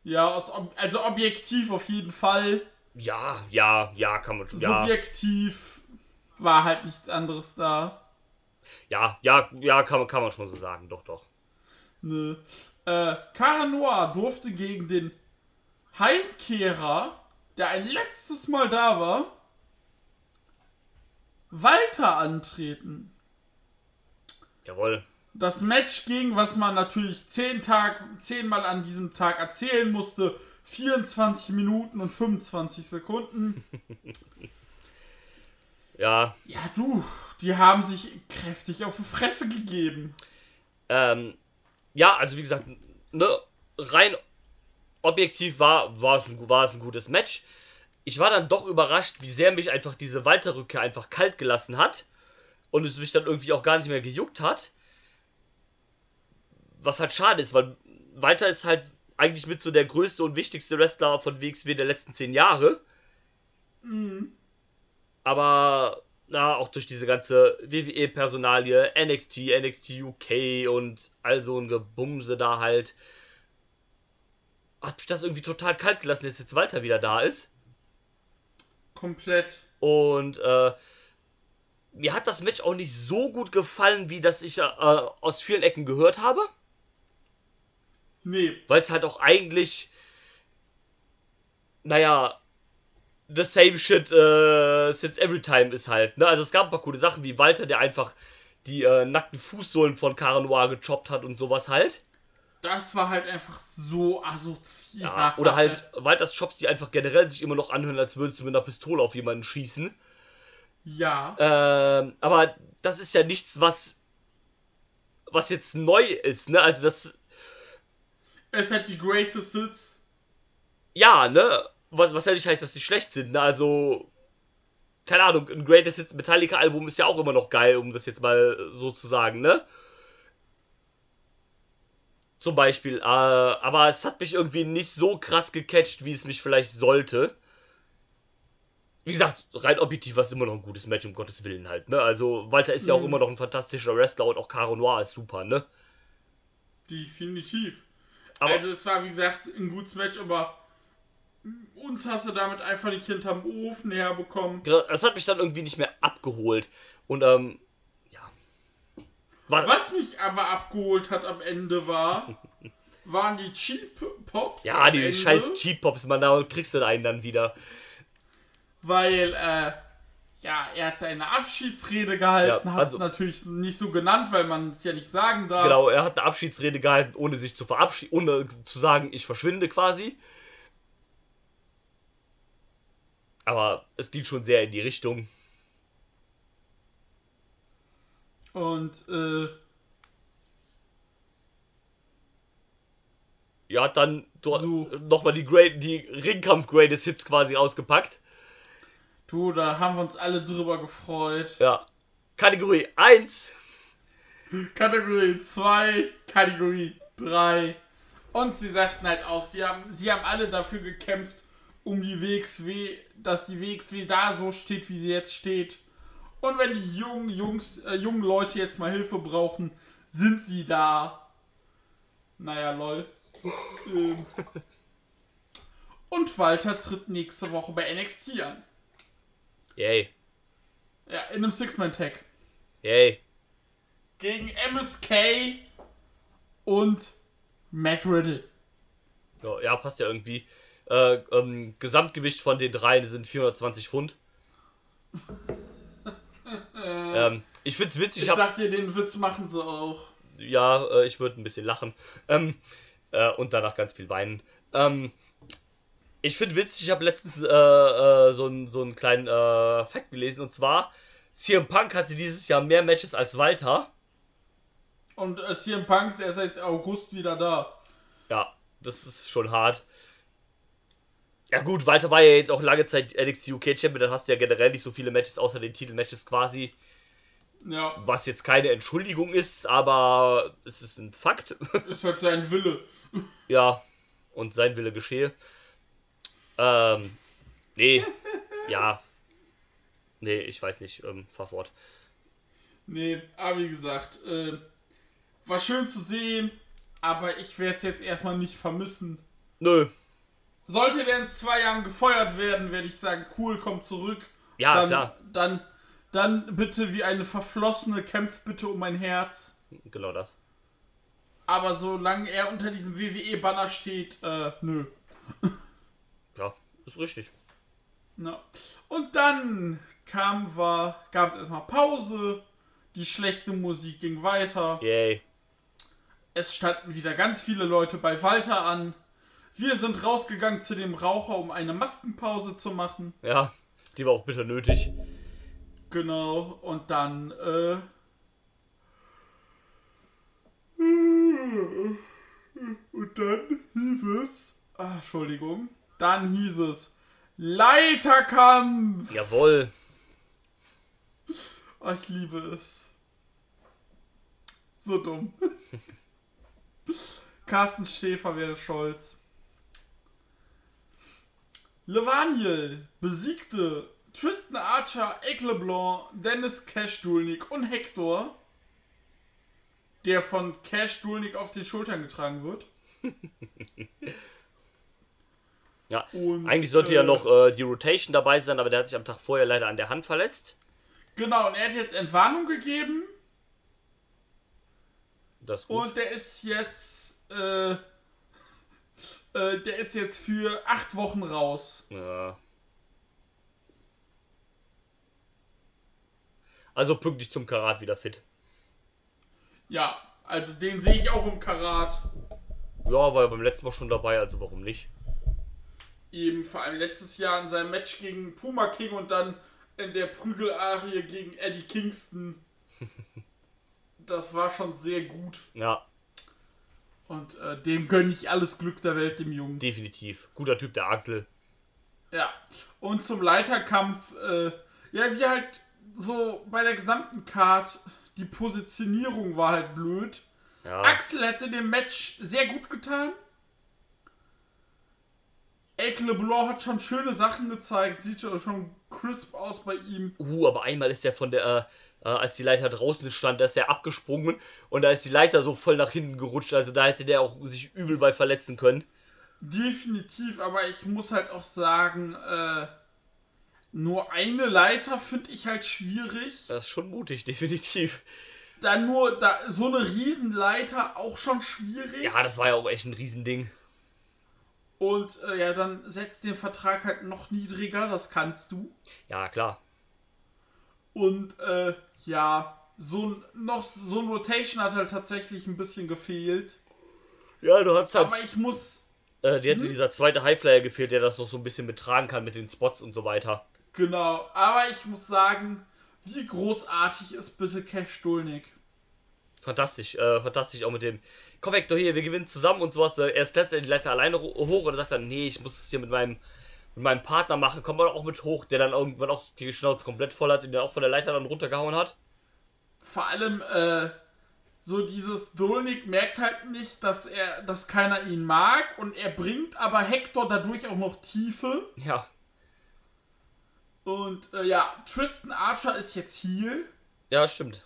Ja, aus, also objektiv auf jeden Fall. Ja, ja, ja, kann man schon. Ja, Subjektiv war halt nichts anderes da. Ja, ja, ja, kann man, kann man schon so sagen, doch, doch. Ne. Äh, Cara Noir durfte gegen den Heimkehrer, der ein letztes Mal da war, Walter antreten. Jawohl. Das Match ging, was man natürlich zehn Tag, zehnmal an diesem Tag erzählen musste, 24 Minuten und 25 Sekunden. *laughs* Ja, Ja, du, die haben sich kräftig auf die Fresse gegeben. ähm, ja, also wie gesagt, ne, rein objektiv war, war, es ein, war es ein gutes Match. Ich war dann doch überrascht, wie sehr mich einfach diese Walter-Rückkehr einfach kalt gelassen hat und es mich dann irgendwie auch gar nicht mehr gejuckt hat. Was halt schade ist, weil Walter ist halt eigentlich mit so der größte und wichtigste Wrestler von WXW der letzten zehn Jahre. Aber na, auch durch diese ganze WWE-Personalie, NXT, NXT UK und all so ein Gebumse da halt, hat mich das irgendwie total kalt gelassen, dass jetzt Walter wieder da ist. Komplett. Und äh, mir hat das Match auch nicht so gut gefallen, wie das ich äh, aus vielen Ecken gehört habe. Nee, Weil es halt auch eigentlich, naja, the same shit äh, since every time ist halt. Ne? Also es gab ein paar coole Sachen, wie Walter, der einfach die äh, nackten Fußsohlen von Cara Noir gechoppt hat und sowas halt. das war halt einfach so asozial. Ja, oder halt Walters Chops, die einfach generell sich immer noch anhören, als würdest du mit einer Pistole auf jemanden schießen. Ja. Ähm, aber das ist ja nichts, was was jetzt neu ist, ne? Also das, Es hat die Greatest Hits. ja, ne? Was, was ja nicht heißt, dass die schlecht sind, ne? Also, keine Ahnung, ein Greatest Hits Metallica Album ist ja auch immer noch geil, um das jetzt mal so zu sagen, ne? Zum Beispiel, äh, aber es hat mich irgendwie nicht so krass gecatcht, wie es mich vielleicht sollte. Wie gesagt, rein objektiv war es immer noch ein gutes Match, um Gottes Willen halt, ne? Also, Walter ist ja auch immer noch ein fantastischer Wrestler und auch Caro Noir ist super, ne? Definitiv. Aber- also es war wie gesagt ein gutes Match, aber uns hast du damit einfach nicht hinterm Ofen herbekommen. Genau, das hat mich dann irgendwie nicht mehr abgeholt. Und, ähm, ja. War, Was mich aber abgeholt hat am Ende war, *laughs* waren die Cheap Pops. Ja, die Ende, scheiß Cheap Pops, man, da kriegst du einen dann wieder. Weil, äh, ja, er hat eine Abschiedsrede gehalten, Ja, hat es also- natürlich nicht so genannt, weil man es ja nicht sagen darf. Genau, er hat eine Abschiedsrede gehalten, ohne sich zu verabschieden, ohne zu sagen, ich verschwinde quasi. Aber es ging schon sehr in die Richtung. Und, äh. Ja, dann dann so. nochmal die, die Ringkampf Greatest Hits quasi ausgepackt. Du, da haben wir uns alle drüber gefreut. Ja. Kategorie 1. Kategorie 2. Kategorie 3. Und sie sagten halt auch, sie haben, sie haben alle dafür gekämpft, um die WXW, dass die WXW da so steht, wie sie jetzt steht. Und wenn die jungen Jungs, äh, jungen Leute jetzt mal Hilfe brauchen, sind sie da. Naja, lol. ähm. Und Walter tritt nächste Woche bei NXT an. Yay. Ja, in einem Six-Man-Tag. Yay. Gegen MSK und Matt Riddle. Ja, ja, passt ja irgendwie. Äh, ähm, Gesamtgewicht von den dreien sind 420 Pfund. *laughs* ähm, ich find's witzig, Ich ich sag dir, den Witz machen sie auch. ja, äh, ich würde ein bisschen lachen. Ähm, äh, und danach ganz viel weinen. Ähm, ich finde witzig, ich habe letztens äh, äh, so, einen so einen kleinen äh, Fact gelesen. Und zwar, CM Punk hatte dieses Jahr mehr Matches als Walter. Und äh, CM Punk ist erst seit August wieder da. Ja, das ist schon hart. Ja gut, Walter war ja jetzt auch lange Zeit NXT UK Champion, dann hast du ja generell nicht so viele Matches außer den Titelmatches quasi, Ja, was jetzt keine Entschuldigung ist, aber es ist ein Fakt. *laughs* ist halt sein Wille. ja, und sein Wille geschehe. Ähm, nee, ja. Nee, ich weiß nicht, ähm, fahr fort. Nee, aber wie gesagt, äh, war schön zu sehen, aber ich werde es jetzt erstmal nicht vermissen. Nö, Sollte der in zwei Jahren gefeuert werden, werde ich sagen, cool, komm zurück. Ja, dann, klar. Dann, dann bitte wie eine Verflossene, kämpft bitte um mein Herz. genau das. Aber solange er unter diesem WWE-Banner steht, äh, nö. *laughs* Ja, ist richtig. Ja. Und dann kam wir, gab es erstmal Pause, die schlechte Musik ging weiter. Yay. Es standen wieder ganz viele Leute bei Walter an. Wir sind rausgegangen zu dem Raucher, um eine Maskenpause zu machen. Ja, die war auch bitter nötig. Genau. Und dann, äh. Und dann hieß es. Ah, Entschuldigung. Dann hieß es. Leiterkampf! Jawohl. Oh, ich liebe es. So dumm. *laughs* Carsten Schäfer wäre stolz. Levaniel besiegte Tristan Archer, Ek LeBlanc, Dennis Cash Dulnik und Hector, der von Cash Dulnik auf den Schultern getragen wird. *laughs* Ja, Und, eigentlich sollte ja äh, noch äh, die Rotation dabei sein, aber der hat sich am Tag vorher leider an der Hand verletzt. Genau, und er hat jetzt Entwarnung gegeben Das ist gut. und der ist jetzt, äh, äh, der ist jetzt für acht Wochen raus. Ja. Also pünktlich zum Karat wieder fit. Ja, also den sehe ich auch im Karat. Ja, war ja beim letzten Mal schon dabei, also warum nicht? Eben vor allem letztes Jahr in seinem Match gegen Puma King und dann in der Prügelarie gegen Eddie Kingston. *laughs* Das war schon sehr gut. Ja, Und äh, dem gönne ich alles Glück der Welt, dem Jungen. definitiv. Guter Typ, der Axel. Ja. Und zum Leiterkampf, äh, ja, wie halt so bei der gesamten Card, die Positionierung war halt blöd. Ja, Axel hätte dem Match sehr gut getan. Elke LeBlanc hat schon schöne Sachen gezeigt, sieht ja schon crisp aus bei ihm. uh, aber einmal ist der von der, äh, äh, als die Leiter draußen stand, da ist der abgesprungen und da ist die Leiter so voll nach hinten gerutscht. Also da hätte der auch sich übel bei verletzen können. Definitiv, aber ich muss halt auch sagen, äh, nur eine Leiter finde ich halt schwierig. Das ist schon mutig, *laughs* definitiv. Dann nur da, so eine Riesenleiter auch schon schwierig. Ja, das war ja auch echt ein Riesending. Und äh, ja, dann setzt den Vertrag halt noch niedriger, das kannst du. Ja, klar. Und äh, ja, so ein, noch so ein Rotation hat halt tatsächlich ein bisschen gefehlt. Ja, du hast halt Aber ich muss, Äh, die hätte dieser zweite Highflyer gefehlt, der das noch so ein bisschen mittragen kann mit den Spots und so weiter. genau, aber ich muss sagen, wie großartig ist bitte Cash Stolnik? Fantastisch, äh, fantastisch auch mit dem. Komm weg, doch hier, wir gewinnen zusammen und sowas. Äh, er ist letztendlich die Leiter alleine hoch und sagt dann, nee, ich muss es hier mit meinem, mit meinem Partner machen. Kommt man auch mit hoch, der dann irgendwann auch die Schnauze komplett voll hat, den er auch von der Leiter dann runtergehauen hat. Vor allem, äh, so dieses Dolnik merkt halt nicht, dass er, dass keiner ihn mag und er bringt aber Hector dadurch auch noch Tiefe. Ja. Und äh, ja, Tristan Archer ist jetzt Heal. Ja, stimmt.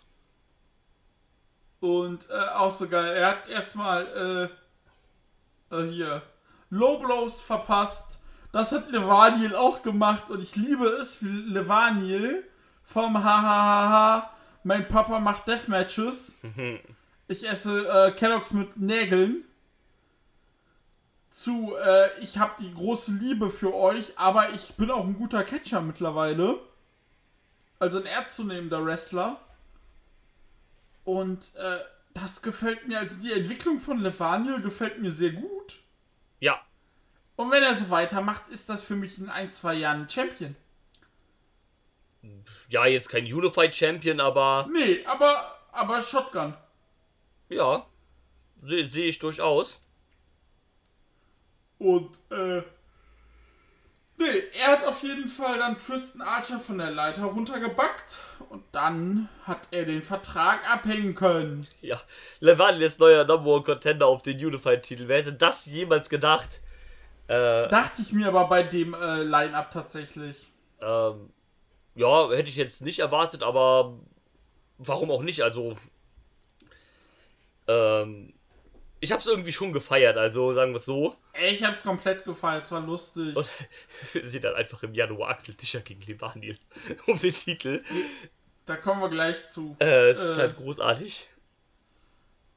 Und äh, auch so geil. Er hat erstmal äh, äh, hier Low Blows verpasst. Das hat Levaniel auch gemacht und ich liebe es, wie Levaniel vom Hahaha, mein Papa macht Deathmatches. *laughs* ich esse äh, Kelloggs mit Nägeln. Zu, äh, ich habe die große Liebe für euch, aber ich bin auch ein guter Catcher mittlerweile. Also ein ernstzunehmender Wrestler. Und äh, das gefällt mir, also die Entwicklung von Levaniel gefällt mir sehr gut. Ja. Und wenn er so weitermacht, ist das für mich in ein, zwei Jahren ein Champion. Ja, jetzt kein Unified Champion, aber Nee, aber, aber Shotgun. ja, sehe seh ich durchaus. Und, äh. Nee, er hat auf jeden Fall dann Tristan Archer von der Leiter runtergebackt. Und dann hat er den Vertrag abhängen können. Ja, Levaniel ist neuer Number One Contender auf den Unified-Titel. Wer hätte das jemals gedacht? Äh, Dachte ich mir aber bei dem äh, Line-Up tatsächlich. ähm, ja, hätte ich jetzt nicht erwartet, aber warum auch nicht? Also, ähm, ich habe es irgendwie schon gefeiert, also sagen wir es so. Ich hab's komplett gefeiert, es war lustig. Und *laughs* wir sehen dann einfach im Januar Axel Tischer gegen Levaniel *laughs* um den Titel. Da kommen wir gleich zu. Äh, es ist Äh, halt großartig.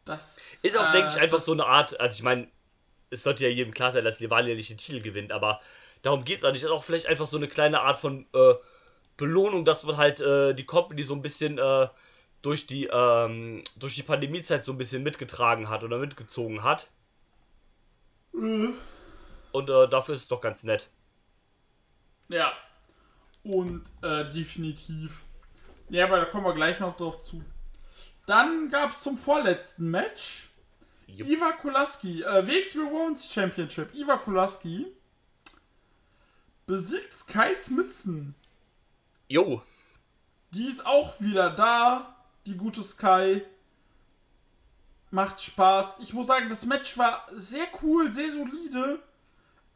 Das Ist auch, äh, denke ich, einfach so eine Art, also ich meine, es sollte ja jedem klar sein, dass Levaniel nicht den Titel gewinnt, aber darum geht es auch nicht. Das ist auch vielleicht einfach so eine kleine Art von äh, Belohnung, dass man halt äh, die Company so ein bisschen äh, durch die ähm, durch die Pandemiezeit so ein bisschen mitgetragen hat oder mitgezogen hat. Und äh, dafür ist es doch ganz nett. Ja. Und äh, definitiv. Ja, aber da kommen wir gleich noch drauf zu. Dann gab es zum vorletzten Match Jupp. Iva Kulaski, äh, WXW Women's Championship. Iva Kulaski besiegt Sky Smitzen. Jo, Die ist auch wieder da. Die gute Sky. Macht Spaß. Ich muss sagen, das Match war sehr cool, sehr solide.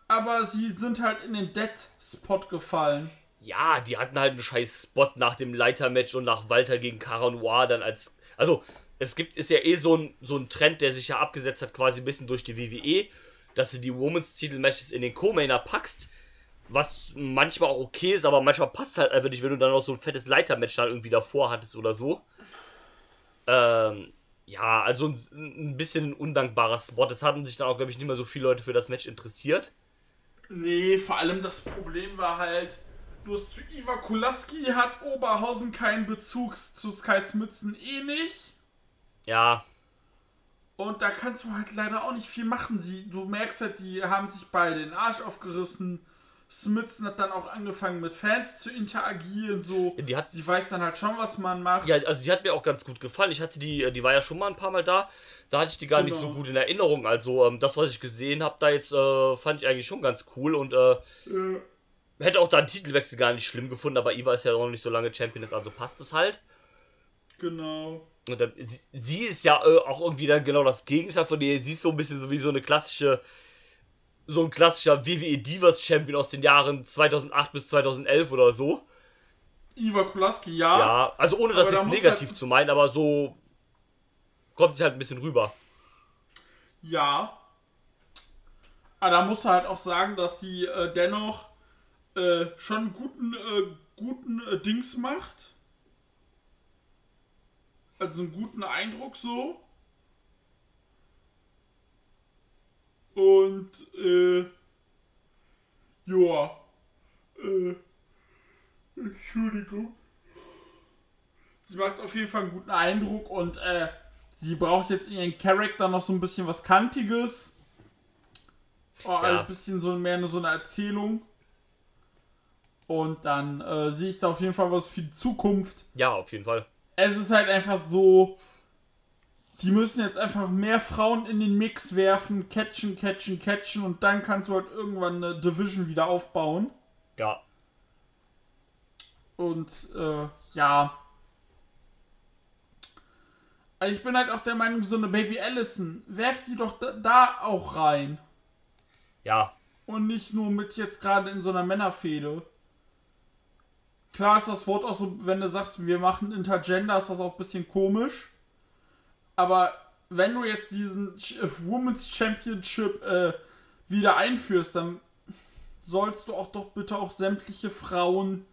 Aber sie sind halt in den Dead Spot gefallen. ja, die hatten halt einen scheiß Spot nach dem Leitermatch und nach Walter gegen Cara Noir dann als. Also, es gibt, ist ja eh so ein, so ein Trend, der sich ja abgesetzt hat, quasi ein bisschen durch die WWE, dass du die Women's Titel-Matches in den Co-Mainer packst. Was manchmal auch okay ist, aber manchmal passt halt einfach nicht, wenn du dann noch so ein fettes Leitermatch dann irgendwie davor hattest oder so. Ähm, ja, also ein, ein bisschen ein undankbarer Spot. Es hatten sich dann auch, glaube ich, nicht mehr so viele Leute für das Match interessiert. Nee, vor allem das Problem war halt, du hast zu Iva Kulaski hat Oberhausen keinen Bezug zu Sky Smitzen eh nicht. Ja, Und da kannst du halt leider auch nicht viel machen. Sie, du merkst halt, die haben sich beide den Arsch aufgerissen. Smitzen hat dann auch angefangen mit Fans zu interagieren, so. Die hat- Sie weiß dann halt schon, was man macht. Ja, also die hat mir auch ganz gut gefallen. Ich hatte die, die war ja schon mal ein paar Mal da. Da hatte ich die gar nicht so Genau. gut in Erinnerung. Also ähm, das, was ich gesehen habe, da jetzt äh, fand ich eigentlich schon ganz cool und äh, Äh, hätte auch da einen Titelwechsel gar nicht schlimm gefunden. Aber Iva ist ja noch nicht so lange Champion ist, also passt es halt. genau. Und dann, sie, sie ist ja äh, auch irgendwie dann genau das Gegenteil von ihr. Sie ist so ein bisschen so wie so eine klassische, so ein klassischer WWE Divas Champion aus den Jahren 2008 bis 2011 oder so. Iva Kulaski, ja. Ja, also ohne das jetzt negativ halt- zu meinen, aber so kommt sie halt ein bisschen rüber. Ja. Aber da muss halt auch sagen, dass sie äh, dennoch äh, schon guten, äh, guten äh, Dings macht. Also einen guten Eindruck so. Und, äh, ja. Äh, Entschuldigung. Sie macht auf jeden Fall einen guten Eindruck und, äh, sie braucht jetzt in ihren Charakter noch so ein bisschen was Kantiges. Oh, Ja. Ein bisschen so mehr so eine Erzählung. Und dann äh, sehe ich da auf jeden Fall was für die Zukunft. Ja, auf jeden Fall. Es ist halt einfach so, die müssen jetzt einfach mehr Frauen in den Mix werfen, catchen, catchen, catchen und dann kannst du halt irgendwann eine Division wieder aufbauen. Ja. Und äh, ja. Also ich bin halt auch der Meinung, so eine Baby Allison, werft die doch da, da auch rein. Ja. Und nicht nur mit jetzt gerade in so einer Männerfehde. Klar ist das Wort auch so, wenn du sagst, wir machen Intergender, ist das auch ein bisschen komisch. Aber wenn du jetzt diesen äh, Women's Championship äh, wieder einführst, dann sollst du auch doch bitte auch sämtliche Frauen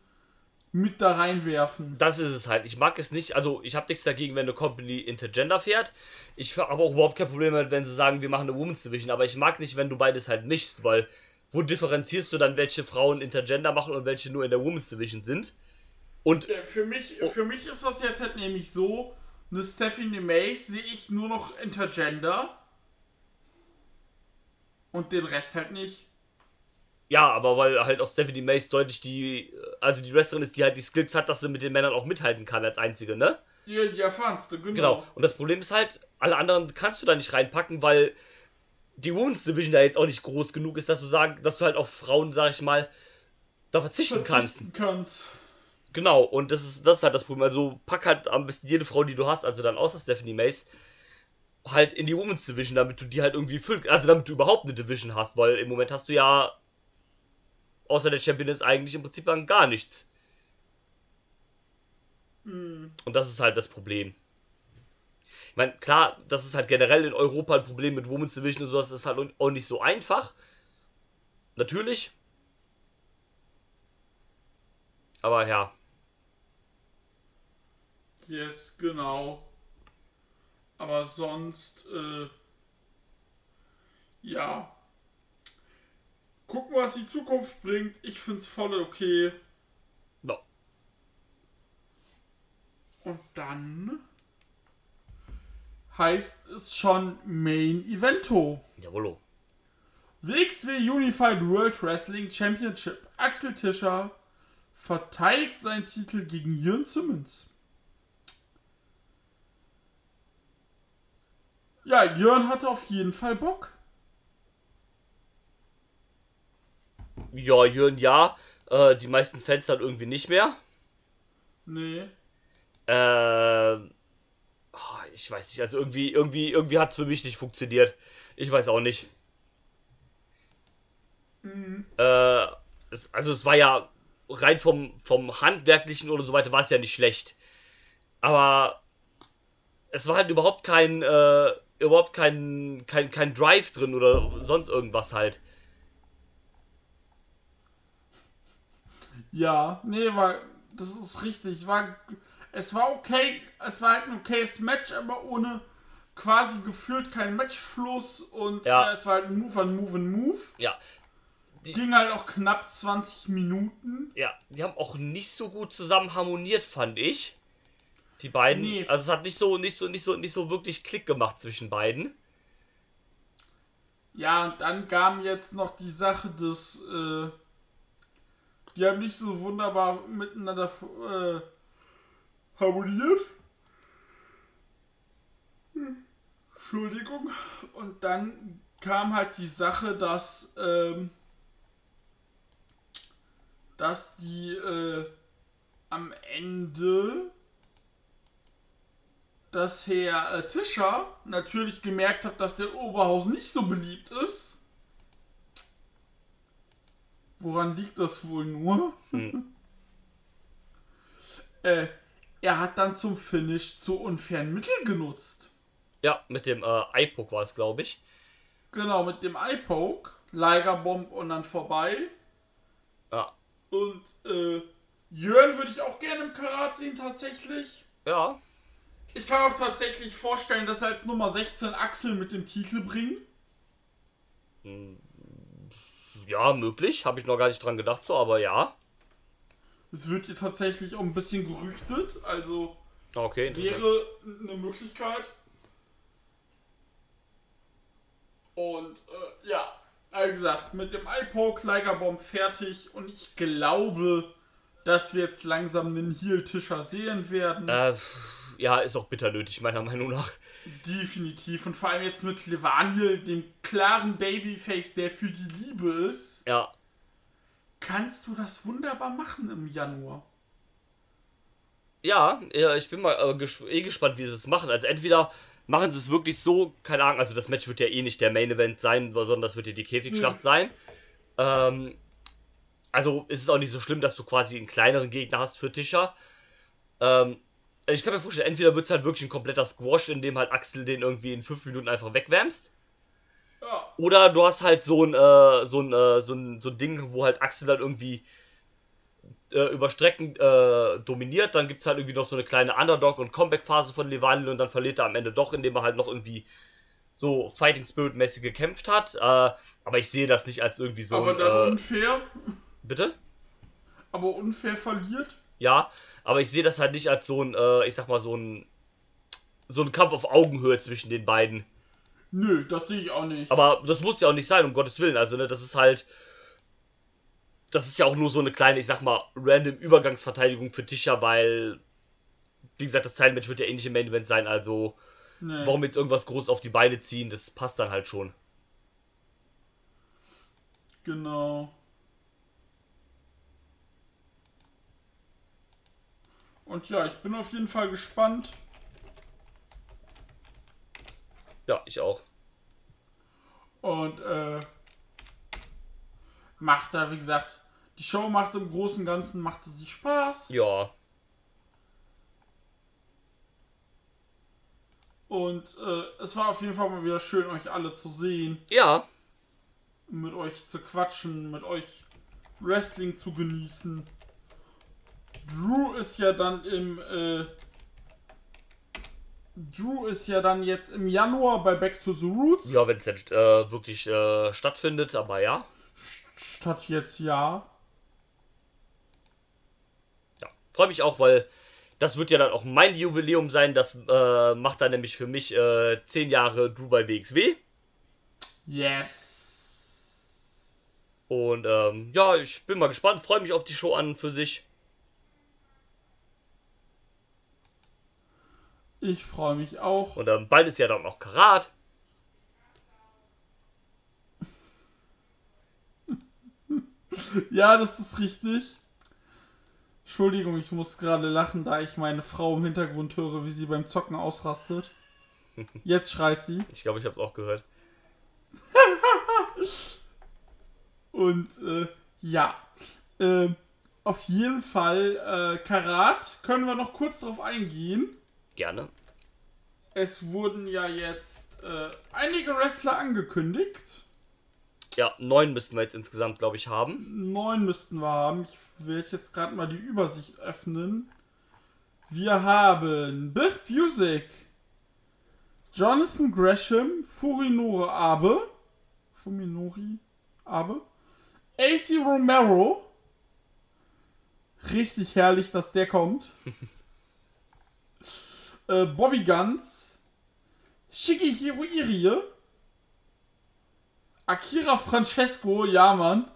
mit da reinwerfen. Das ist es halt. Ich mag es nicht. Also, ich habe nichts dagegen, wenn eine Company Intergender fährt. Ich habe auch überhaupt kein Problem damit, wenn sie sagen, wir machen eine Women's Division. Aber ich mag nicht, wenn du beides halt mischst, weil wo differenzierst du dann, welche Frauen Intergender machen und welche nur in der Women's Division sind? Und Für mich, für mich ist das jetzt halt nämlich so, eine Stephanie Mays sehe ich nur noch Intergender. Und den Rest halt nicht. ja, aber weil halt auch Stephanie Mace deutlich die, also die Wrestlerin ist, die halt die Skills hat, dass sie mit den Männern auch mithalten kann als einzige, ne? Ja, die erfahrenste, genau. Genau. Und das Problem ist halt, alle anderen kannst du da nicht reinpacken, weil die Women's Division da jetzt auch nicht groß genug ist, dass du sagen, dass du halt auf Frauen, sag ich mal, da verzichten kannst. Verzichten kannst. Genau, und das ist, das ist halt das Problem. Also pack halt am besten jede Frau, die du hast, also dann außer Stephanie Mace, halt in die Women's Division, damit du die halt irgendwie füllst. Also damit du überhaupt eine Division hast, weil im Moment hast du ja außer der Championess eigentlich im Prinzip dann gar nichts. Und das ist halt das Problem. Ich meine, klar, das ist halt generell in Europa ein Problem mit Women's Division und sowas, das ist halt auch nicht so einfach. Natürlich. Aber ja. Yes, genau. Aber sonst, äh, ja. Gucken, was die Zukunft bringt. Ich find's voll okay. No. Und dann heißt es schon Main Evento. Jawollo. WXW Unified World Wrestling Championship. Axel Tischer verteidigt seinen Titel gegen Jürgen Simmons. Ja, Jörn hatte auf jeden Fall Bock. Ja, Jürgen, ja. Äh, die meisten Fans halt irgendwie nicht mehr. Nee. Ähm. Oh, ich weiß nicht, also irgendwie, irgendwie, irgendwie hat es für mich nicht funktioniert. Ich weiß auch nicht. Äh, es, also es war ja rein vom, vom Handwerklichen oder so weiter war es ja nicht schlecht. Aber es war halt überhaupt kein, äh, überhaupt kein, kein, kein Drive drin oder sonst irgendwas halt. Ja, nee, war, das ist richtig. War, es war okay, es war halt ein okayes Match, aber ohne quasi gefühlt kein Matchfluss und Ja. äh, es war halt ein Move an Move an Move. Ja, Ging halt auch knapp 20 Minuten. ja, die haben auch nicht so gut zusammen harmoniert, fand ich. Die beiden. Nee. Also es hat nicht so, nicht so, nicht so, nicht so wirklich Klick gemacht zwischen beiden. Ja, und dann kam jetzt noch die Sache des, äh, die haben nicht so wunderbar miteinander äh, harmoniert. Hm, Entschuldigung. Und dann kam halt die Sache, dass, ähm, dass die äh, am Ende dass Herr äh, Tischer natürlich gemerkt hat, dass der Oberhausen nicht so beliebt ist. Woran liegt das wohl nur? *laughs* äh, er hat dann zum Finish zu unfairen Mitteln genutzt. Ja, mit dem äh, iPoke war es, glaube ich. Genau, mit dem Eye-Poke, Ligerbomb und dann vorbei. Ja. Und äh, Jörn würde ich auch gerne im Karat sehen, tatsächlich. Ja. Ich kann auch tatsächlich vorstellen, dass er als Nummer 16 Axel mit dem Titel bringen. Ja, möglich. Habe ich noch gar nicht dran gedacht, so, aber ja. Es wird hier tatsächlich auch ein bisschen gerüchtet, also Okay, interessant. wäre eine Möglichkeit. Und äh, ja, wie gesagt, mit dem iPoke, Ligerbomb fertig und ich glaube, dass wir jetzt langsam den Heel-Tischer sehen werden. Äh, ja, ist auch bitter nötig, meiner Meinung nach. Definitiv. Und vor allem jetzt mit Levaniel, dem klaren Babyface, der für die Liebe ist, Ja, kannst du das wunderbar machen im Januar. Ja, ja, ich bin mal äh, ges eh gespannt, wie sie es machen. Also entweder machen sie es wirklich so, keine Ahnung, also das Match wird ja eh nicht der Main Event sein, sondern das wird ja die Käfigschlacht sein. Ähm, also ist es auch nicht so schlimm, dass du quasi einen kleineren Gegner hast für Tischer. Ähm, also ich kann mir vorstellen, entweder wird es halt wirklich ein kompletter Squash, in dem halt Axel den irgendwie in fünf Minuten einfach wegwärmst. Oder du hast halt so ein, äh, so ein, äh, so ein, so ein Ding, wo halt Axel dann irgendwie äh, über Strecken äh, dominiert. Dann gibt es halt irgendwie noch so eine kleine Underdog- und Comeback-Phase von Levanil und dann verliert er am Ende doch, indem er halt noch irgendwie so Fighting Spirit-mäßig gekämpft hat. Äh, aber ich sehe das nicht als irgendwie so Aber ein. dann Äh, unfair. bitte? Aber unfair verliert. Ja, aber ich sehe das halt nicht als so ein, ich sag mal, so ein. So ein Kampf auf Augenhöhe zwischen den beiden. Nö, das sehe ich auch nicht. Aber das muss ja auch nicht sein, um Gottes Willen. Also, ne, das ist halt. Das ist ja auch nur so eine kleine, ich sag mal, random Übergangsverteidigung für Tischer, weil. Wie gesagt, das Teilmatch wird ja ähnlich im Main Event sein, also. nee. Warum jetzt irgendwas groß auf die Beine ziehen, das passt dann halt schon. Genau. Und ja, ich bin auf jeden Fall gespannt. Ja, ich auch. Und äh, macht da, wie gesagt, die Show macht im Großen und Ganzen, machte sie Spaß. Ja. Und äh, es war auf jeden Fall mal wieder schön, euch alle zu sehen, Ja. mit euch zu quatschen, mit euch Wrestling zu genießen. Drew ist ja dann im äh, Drew ist ja dann jetzt im Januar bei Back to the Roots. Ja, wenn es jetzt äh, wirklich äh, stattfindet, aber ja. Statt jetzt ja. Ja. Freue mich auch, weil das wird ja dann auch mein Jubiläum sein. Das äh, macht dann nämlich für mich äh, 10 Jahre Drew bei WXW. Yes. Und ähm, ja, ich bin mal gespannt, freue mich auf die Show an für sich. Ich freue mich auch. Und ähm, bald ist ja dann noch Karat. *laughs* Ja, das ist richtig. Entschuldigung, ich muss gerade lachen, da ich meine Frau im Hintergrund höre, wie sie beim Zocken ausrastet. *laughs* Jetzt schreit sie. Ich glaube, ich habe es auch gehört. *laughs* Und äh, ja, äh, auf jeden Fall äh, Karat können wir noch kurz darauf eingehen. Gerne. Es wurden ja jetzt äh, einige Wrestler angekündigt. Ja, neun müssten wir jetzt insgesamt, glaube ich, haben. Neun müssten wir haben. Ich werde jetzt gerade mal die Übersicht öffnen. Wir haben Biff Busick, Jonathan Gresham, Furinore Abe, Fuminori Abe, AC Romero. Richtig herrlich, dass der kommt. *laughs* äh, Bobby Guns, Shigehiro Irie, Akira Francesco, ja Mann.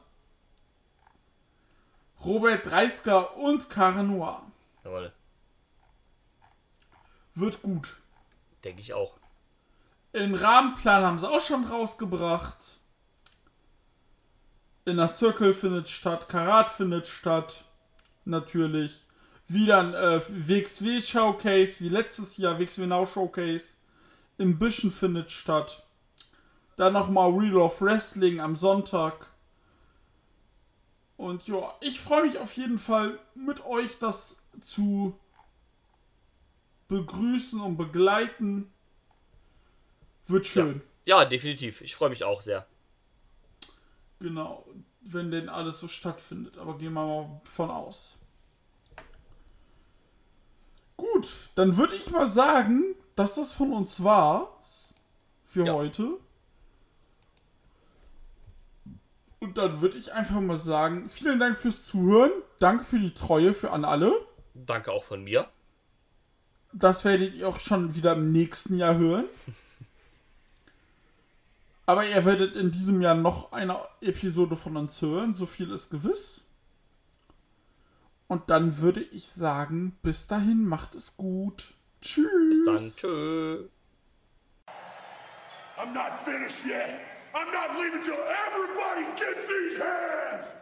Robert Dreisker und Karen Noir. Jawohl, Wird gut. denke ich auch. Den Rahmenplan haben sie auch schon rausgebracht. Inner Circle findet statt, Karat findet statt. Natürlich. Wieder ein äh, WXW Showcase, wie letztes Jahr WXW Now Showcase. Im Bischen findet statt. Dann nochmal Real of Wrestling am Sonntag. Und ja, ich freue mich auf jeden Fall mit euch das zu begrüßen und begleiten. Wird schön. Ja, definitiv. Ich freue mich auch sehr. Genau, wenn denn alles so stattfindet. Aber gehen wir mal von aus. Gut, dann würde ich mal sagen, dass das von uns war für Ja. heute. Und dann würde ich einfach mal sagen, vielen Dank fürs Zuhören. Danke für die Treue für an alle. Danke auch von mir. Das werdet ihr auch schon wieder im nächsten Jahr hören. *laughs* Aber ihr werdet in diesem Jahr noch eine Episode von uns hören, so viel ist gewiss. Und dann würde ich sagen, bis dahin macht es gut. Tschüss. Bis dann. Tschö. I'm not finished yet. I'm not leaving till everybody gets these hands.